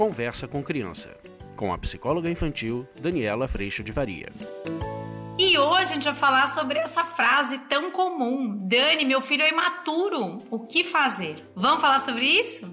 Conversa com Criança, com a psicóloga infantil Daniela Freixo de Varia. E hoje a gente vai falar sobre essa frase tão comum: Dani, meu filho é imaturo, o que fazer? Vamos falar sobre isso?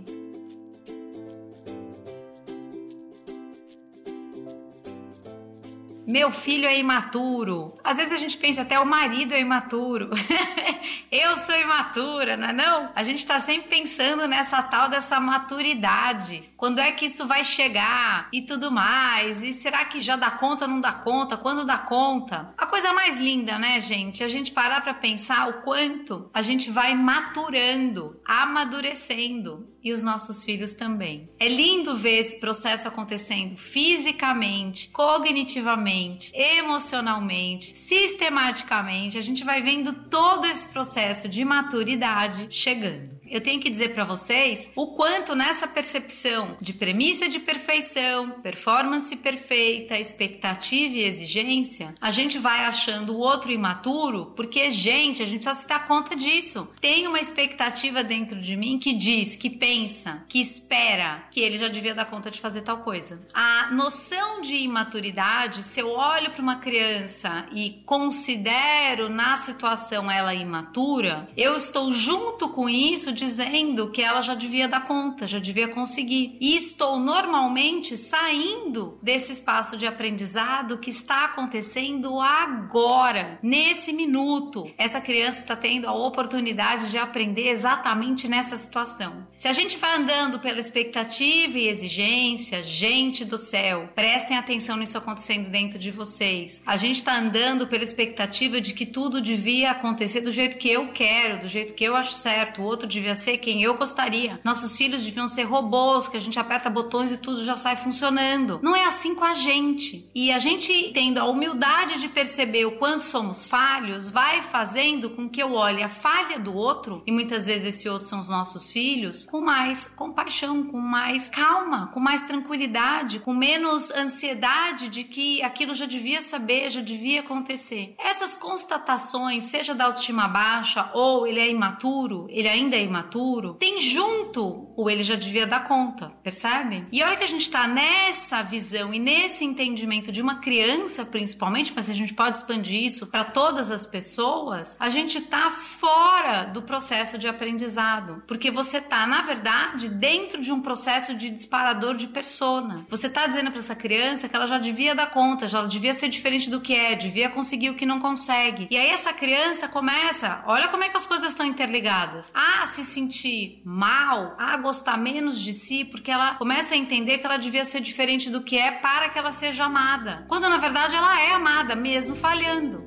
Meu filho é imaturo. Às vezes a gente pensa até o marido é imaturo. Eu sou imatura, não é não? A gente tá sempre pensando nessa tal dessa maturidade. Quando é que isso vai chegar e tudo mais? E será que já dá conta ou não dá conta? Quando dá conta? A coisa mais linda, né, gente? A gente parar para pensar o quanto a gente vai maturando, amadurecendo e os nossos filhos também. É lindo ver esse processo acontecendo fisicamente, cognitivamente, emocionalmente, sistematicamente. A gente vai vendo todo esse processo de maturidade chegando. Eu tenho que dizer para vocês o quanto nessa percepção de premissa de perfeição, performance perfeita, expectativa e exigência, a gente vai achando o outro imaturo, porque, gente, a gente precisa se dar conta disso. Tem uma expectativa dentro de mim que diz, que pensa, que espera que ele já devia dar conta de fazer tal coisa. A noção de imaturidade, se eu olho para uma criança e considero na situação ela imatura, eu estou junto com isso dizendo que ela já devia dar conta, já devia conseguir. E estou normalmente saindo desse espaço de aprendizado que está acontecendo agora, nesse minuto. Essa criança está tendo a oportunidade de aprender exatamente nessa situação. Se a gente vai andando pela expectativa e exigência, gente do céu, prestem atenção nisso acontecendo dentro de vocês. A gente está andando pela expectativa de que tudo devia acontecer do jeito que eu quero, do jeito que eu acho certo, o outro devia ser quem eu gostaria. Nossos filhos deviam ser robôs, que a gente aperta botões e tudo já sai funcionando. Não é assim com a gente. E a gente tendo a humildade de perceber o quanto somos falhos, vai fazendo com que eu olhe a falha do outro, e muitas vezes esse outro são os nossos filhos, com mais compaixão, com mais calma, com mais tranquilidade, com menos ansiedade de que aquilo já devia saber, já devia acontecer. Essas constatações, seja da autoestima baixa ou ele é imaturo, ele ainda é imaturo, tem junto o ele já devia dar conta, percebe? E a hora que a gente tá nessa visão e nesse entendimento de uma criança, principalmente, mas a gente pode expandir isso para todas as pessoas, a gente tá fora do processo de aprendizado, porque você tá, na verdade, dentro de um processo de disparador de persona. Você tá dizendo para essa criança que ela já devia dar conta, já devia ser diferente do que é, devia conseguir o que não consegue. E aí essa criança começa, olha como é que as coisas estão interligadas. Ah, se sentir mal, a gostar menos de si, porque ela começa a entender que ela devia ser diferente do que é para que ela seja amada. Quando na verdade ela é amada, mesmo falhando.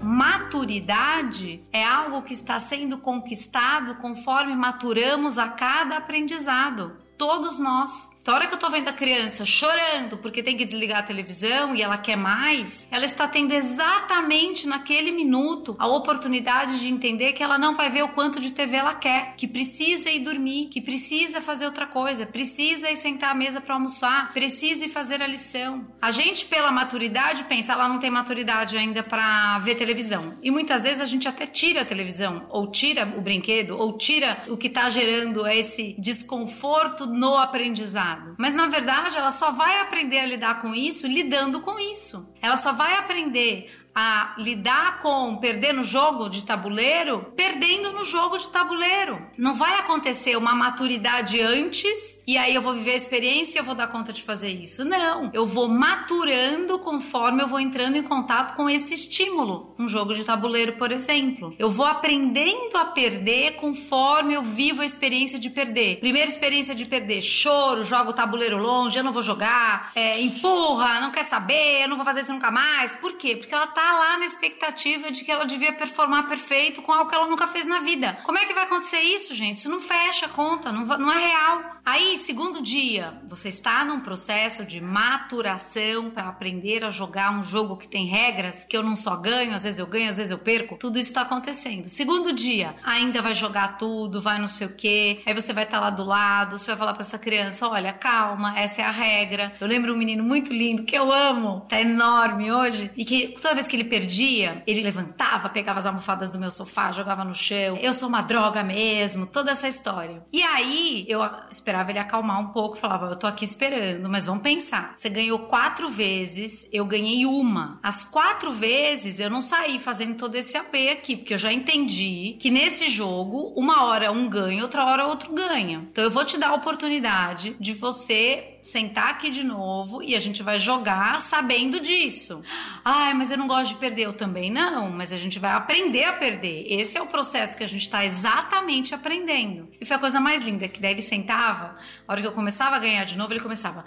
Maturidade é algo que está sendo conquistado conforme maturamos a cada aprendizado. Todos nós. Então, a hora que eu tô vendo a criança chorando porque tem que desligar a televisão e ela quer mais, ela está tendo exatamente naquele minuto a oportunidade de entender que ela não vai ver o quanto de TV ela quer, que precisa ir dormir, que precisa fazer outra coisa, precisa ir sentar à mesa para almoçar, precisa ir fazer a lição. A gente, pela maturidade, pensa, ela não tem maturidade ainda para ver televisão. E muitas vezes a gente até tira a televisão, ou tira o brinquedo, ou tira o que tá gerando esse desconforto no aprendizado. Mas na verdade, ela só vai aprender a lidar com isso lidando com isso. Ela só vai aprender a lidar com perder no jogo de tabuleiro, perdendo no jogo de tabuleiro. Não vai acontecer uma maturidade antes e aí eu vou viver a experiência e eu vou dar conta de fazer isso. Não, eu vou maturando conforme eu vou entrando em contato com esse estímulo. Um jogo de tabuleiro, por exemplo. Eu vou aprendendo a perder conforme eu vivo a experiência de perder. Primeira experiência de perder, choro, jogo o tabuleiro longe, eu não vou jogar, é, empurra, não quer saber, eu não vou fazer isso nunca mais. Por quê? Porque ela tá lá na expectativa de que ela devia performar perfeito com algo que ela nunca fez na vida. Como é que vai acontecer isso, gente? Isso não fecha a conta, não, não é real. Aí, segundo dia, você está num processo de maturação para aprender a jogar um jogo que tem regras, que eu não só ganho, às vezes eu ganho, às vezes eu perco. Tudo isso está acontecendo. Segundo dia, ainda vai jogar tudo, vai não sei o quê. Aí você vai estar tá lá do lado, você vai falar para essa criança: olha, calma, essa é a regra. Eu lembro um menino muito lindo que eu amo, tá enorme hoje, e que toda vez que ele perdia, ele levantava, pegava as almofadas do meu sofá, jogava no chão. Eu sou uma droga mesmo, toda essa história. E aí eu esperava ele acalmar um pouco, falava: Eu tô aqui esperando, mas vamos pensar. Você ganhou quatro vezes, eu ganhei uma. As quatro vezes eu não saí fazendo todo esse AP aqui, porque eu já entendi que nesse jogo, uma hora um ganha, outra hora outro ganha. Então eu vou te dar a oportunidade de você sentar aqui de novo e a gente vai jogar sabendo disso. Ai, mas eu não gosto de perder. Eu também não, mas a gente vai aprender a perder. Esse é o processo que a gente está exatamente aprendendo. E foi a coisa mais linda, que daí ele sentava, a hora que eu começava a ganhar de novo, ele começava.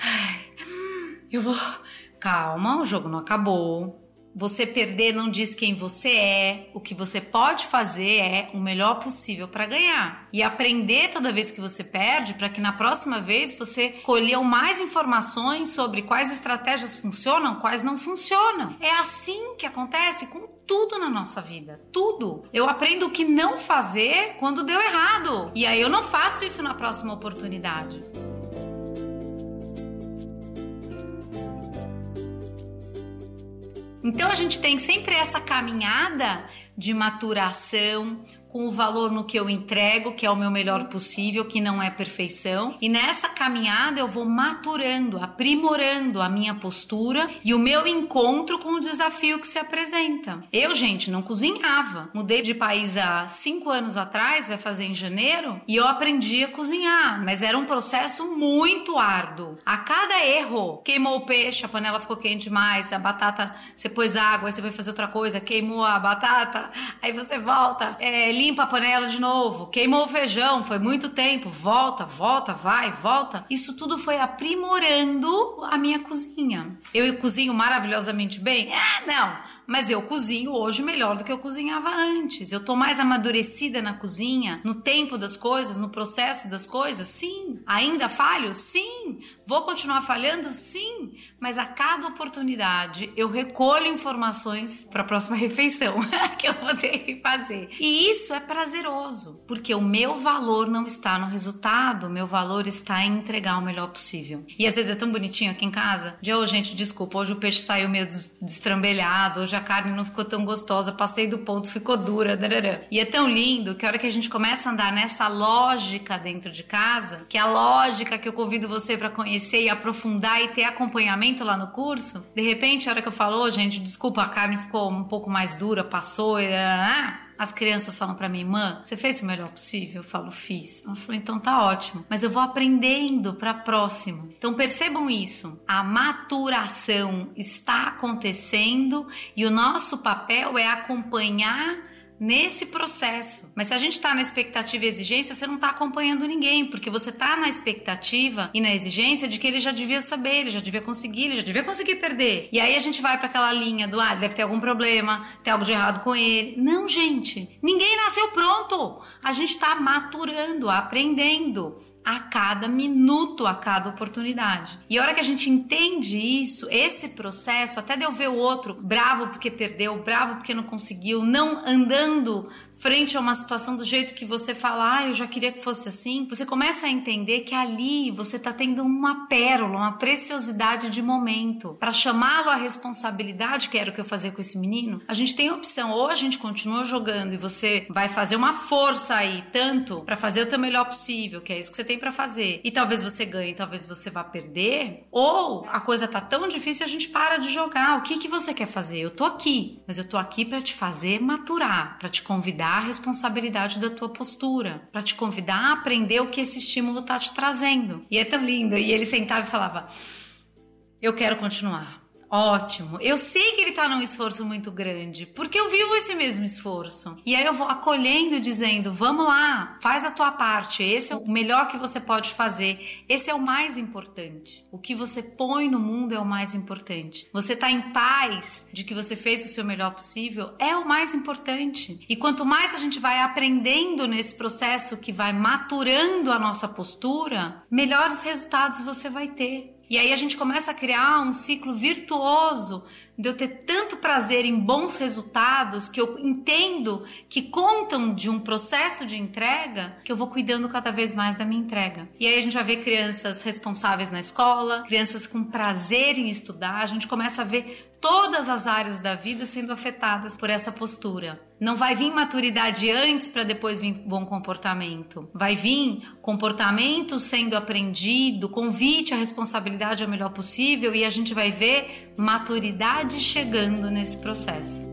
Ai, eu vou. Calma, o jogo não acabou. Você perder não diz quem você é. O que você pode fazer é o melhor possível para ganhar. E aprender toda vez que você perde, para que na próxima vez você colheu mais informações sobre quais estratégias funcionam, quais não funcionam. É assim que acontece com tudo na nossa vida. Tudo. Eu aprendo o que não fazer quando deu errado. E aí eu não faço isso na próxima oportunidade. Então a gente tem sempre essa caminhada de maturação, o valor no que eu entrego, que é o meu melhor possível, que não é perfeição. E nessa caminhada eu vou maturando, aprimorando a minha postura e o meu encontro com o desafio que se apresenta. Eu, gente, não cozinhava. Mudei de país há cinco anos atrás, vai fazer em janeiro, e eu aprendi a cozinhar, mas era um processo muito árduo. A cada erro, queimou o peixe, a panela ficou quente demais, a batata, você pôs água, aí você vai fazer outra coisa, queimou a batata, aí você volta, é, limpa a panela de novo, queimou o feijão, foi muito tempo, volta, volta, vai, volta. Isso tudo foi aprimorando a minha cozinha. Eu cozinho maravilhosamente bem? Ah, não mas eu cozinho hoje melhor do que eu cozinhava antes. Eu tô mais amadurecida na cozinha, no tempo das coisas, no processo das coisas? Sim. Ainda falho? Sim. Vou continuar falhando? Sim. Mas a cada oportunidade eu recolho informações para a próxima refeição que eu vou ter que fazer. E isso é prazeroso, porque o meu valor não está no resultado, o meu valor está em entregar o melhor possível. E às vezes é tão bonitinho aqui em casa, de oh, gente, desculpa, hoje o peixe saiu meio destrambelhado, hoje a carne não ficou tão gostosa, passei do ponto, ficou dura, darará. E é tão lindo que a hora que a gente começa a andar nessa lógica dentro de casa, que é a lógica que eu convido você para conhecer e aprofundar e ter acompanhamento lá no curso, de repente, a hora que eu falo, oh, gente, desculpa, a carne ficou um pouco mais dura, passou, e as crianças falam para mim, mãe, você fez o melhor possível? Eu falo, fiz. Ela falou, então tá ótimo. Mas eu vou aprendendo para próximo. Então percebam isso. A maturação está acontecendo e o nosso papel é acompanhar nesse processo. Mas se a gente está na expectativa e exigência, você não está acompanhando ninguém, porque você está na expectativa e na exigência de que ele já devia saber, ele já devia conseguir, ele já devia conseguir perder. E aí a gente vai para aquela linha do ah, deve ter algum problema, tem algo de errado com ele. Não, gente, ninguém nasceu pronto. A gente está maturando, aprendendo a cada minuto, a cada oportunidade. E a hora que a gente entende isso, esse processo, até de eu ver o outro bravo porque perdeu, bravo porque não conseguiu, não andando frente a uma situação do jeito que você fala, ah, eu já queria que fosse assim, você começa a entender que ali você está tendo uma pérola, uma preciosidade de momento. Para chamá-lo à responsabilidade, que era o que eu fazia com esse menino, a gente tem a opção, ou a gente continua jogando e você vai fazer uma força aí, tanto para fazer o teu melhor possível, que é isso que você tem para fazer, e talvez você ganhe, talvez você vá perder, ou a coisa tá tão difícil a gente para de jogar. O que que você quer fazer? Eu tô aqui, mas eu tô aqui para te fazer maturar, para te convidar a responsabilidade da tua postura, para te convidar a aprender o que esse estímulo tá te trazendo. E é tão lindo. E ele sentava e falava: Eu quero continuar. Ótimo. Eu sei que ele tá num esforço muito grande, porque eu vivo esse mesmo esforço. E aí eu vou acolhendo, dizendo: vamos lá, faz a tua parte. Esse é o melhor que você pode fazer. Esse é o mais importante. O que você põe no mundo é o mais importante. Você tá em paz de que você fez o seu melhor possível é o mais importante. E quanto mais a gente vai aprendendo nesse processo que vai maturando a nossa postura, melhores resultados você vai ter. E aí a gente começa a criar um ciclo virtuoso de eu ter tanto prazer em bons resultados que eu entendo que contam de um processo de entrega, que eu vou cuidando cada vez mais da minha entrega. E aí a gente vai ver crianças responsáveis na escola, crianças com prazer em estudar, a gente começa a ver todas as áreas da vida sendo afetadas por essa postura. Não vai vir maturidade antes para depois vir bom comportamento. Vai vir comportamento sendo aprendido, convite à responsabilidade ao melhor possível e a gente vai ver maturidade chegando nesse processo.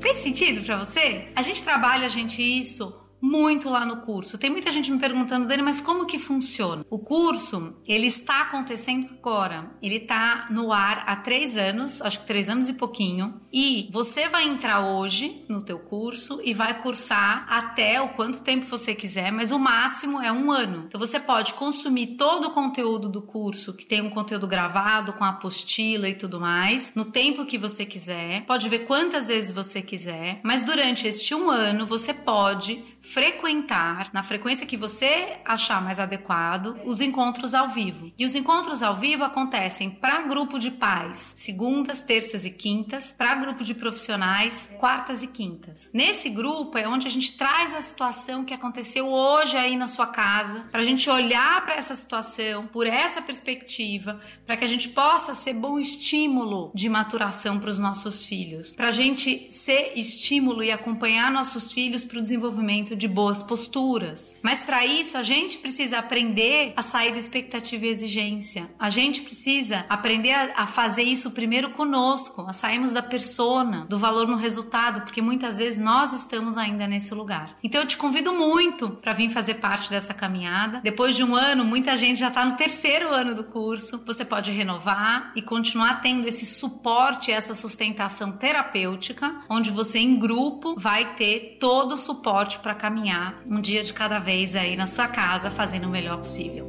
Fez sentido para você? A gente trabalha, gente, isso muito lá no curso. Tem muita gente me perguntando dele, mas como que funciona? O curso, ele está acontecendo agora. Ele está no ar há três anos, acho que três anos e pouquinho. E você vai entrar hoje no teu curso e vai cursar até o quanto tempo você quiser, mas o máximo é um ano. Então você pode consumir todo o conteúdo do curso, que tem um conteúdo gravado com apostila e tudo mais, no tempo que você quiser. Pode ver quantas vezes você quiser, mas durante este um ano você pode frequentar, na frequência que você achar mais adequado, os encontros ao vivo. E os encontros ao vivo acontecem para grupo de pais, segundas, terças e quintas, para grupo de profissionais, quartas e quintas. Nesse grupo é onde a gente traz a situação que aconteceu hoje aí na sua casa, para a gente olhar para essa situação por essa perspectiva, para que a gente possa ser bom estímulo de maturação para os nossos filhos, para a gente ser estímulo e acompanhar nossos filhos para o desenvolvimento de boas posturas. Mas para isso a gente precisa aprender a sair da expectativa e exigência. A gente precisa aprender a, a fazer isso primeiro conosco, a sairmos da persona, do valor no resultado, porque muitas vezes nós estamos ainda nesse lugar. Então eu te convido muito para vir fazer parte dessa caminhada. Depois de um ano, muita gente já está no terceiro ano do curso. Você pode renovar e continuar tendo esse suporte, essa sustentação terapêutica, onde você em grupo vai ter todo o suporte para caminhar um dia de cada vez aí na sua casa, fazendo o melhor possível.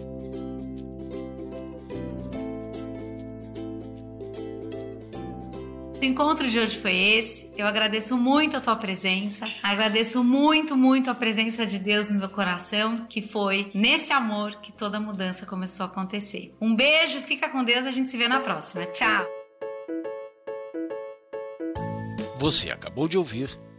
O encontro de hoje foi esse. Eu agradeço muito a tua presença. Agradeço muito, muito a presença de Deus no meu coração, que foi nesse amor que toda mudança começou a acontecer. Um beijo, fica com Deus, a gente se vê na próxima. Tchau. Você acabou de ouvir